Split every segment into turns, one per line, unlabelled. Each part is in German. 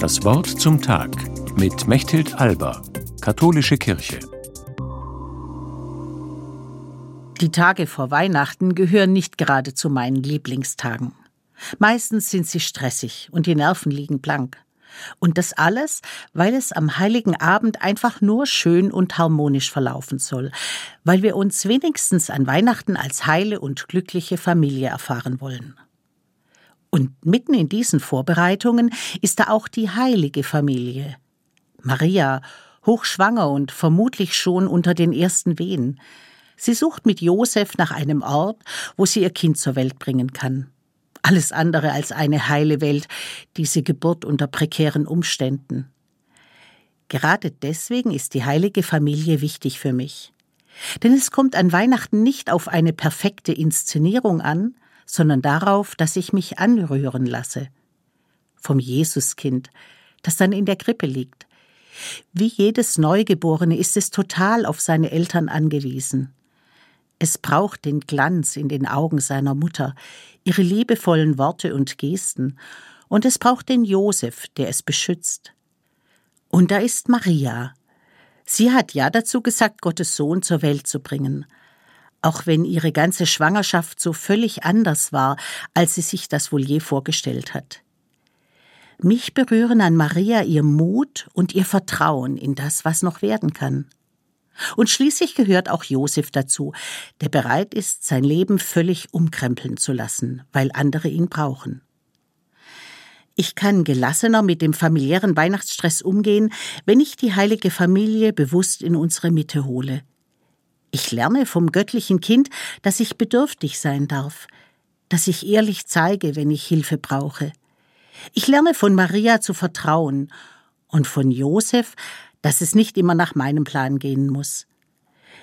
Das Wort zum Tag mit Mechthild Alba, Katholische Kirche.
Die Tage vor Weihnachten gehören nicht gerade zu meinen Lieblingstagen. Meistens sind sie stressig und die Nerven liegen blank. Und das alles, weil es am heiligen Abend einfach nur schön und harmonisch verlaufen soll, weil wir uns wenigstens an Weihnachten als heile und glückliche Familie erfahren wollen. Und mitten in diesen Vorbereitungen ist da auch die heilige Familie. Maria, hochschwanger und vermutlich schon unter den ersten Wehen. Sie sucht mit Josef nach einem Ort, wo sie ihr Kind zur Welt bringen kann. Alles andere als eine heile Welt, diese Geburt unter prekären Umständen. Gerade deswegen ist die heilige Familie wichtig für mich. Denn es kommt an Weihnachten nicht auf eine perfekte Inszenierung an, sondern darauf, dass ich mich anrühren lasse. Vom Jesuskind, das dann in der Krippe liegt. Wie jedes Neugeborene ist es total auf seine Eltern angewiesen. Es braucht den Glanz in den Augen seiner Mutter, ihre liebevollen Worte und Gesten, und es braucht den Josef, der es beschützt. Und da ist Maria. Sie hat ja dazu gesagt, Gottes Sohn zur Welt zu bringen. Auch wenn ihre ganze Schwangerschaft so völlig anders war, als sie sich das wohl je vorgestellt hat. Mich berühren an Maria ihr Mut und ihr Vertrauen in das, was noch werden kann. Und schließlich gehört auch Josef dazu, der bereit ist, sein Leben völlig umkrempeln zu lassen, weil andere ihn brauchen. Ich kann gelassener mit dem familiären Weihnachtsstress umgehen, wenn ich die heilige Familie bewusst in unsere Mitte hole. Ich lerne vom göttlichen Kind, dass ich bedürftig sein darf, dass ich ehrlich zeige, wenn ich Hilfe brauche. Ich lerne von Maria zu vertrauen und von Josef, dass es nicht immer nach meinem Plan gehen muss.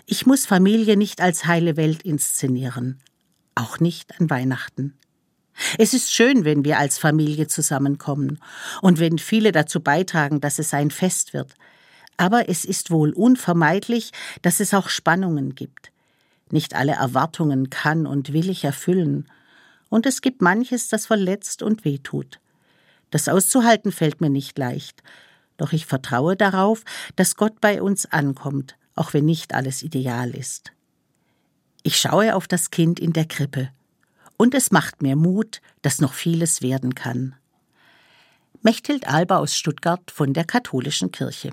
Ich muss Familie nicht als heile Welt inszenieren, auch nicht an Weihnachten. Es ist schön, wenn wir als Familie zusammenkommen und wenn viele dazu beitragen, dass es ein Fest wird. Aber es ist wohl unvermeidlich, dass es auch Spannungen gibt. Nicht alle Erwartungen kann und will ich erfüllen. Und es gibt manches, das verletzt und wehtut. Das auszuhalten fällt mir nicht leicht doch ich vertraue darauf, dass Gott bei uns ankommt, auch wenn nicht alles ideal ist. Ich schaue auf das Kind in der Krippe, und es macht mir Mut, dass noch vieles werden kann. Mechthild Alba aus Stuttgart von der Katholischen Kirche.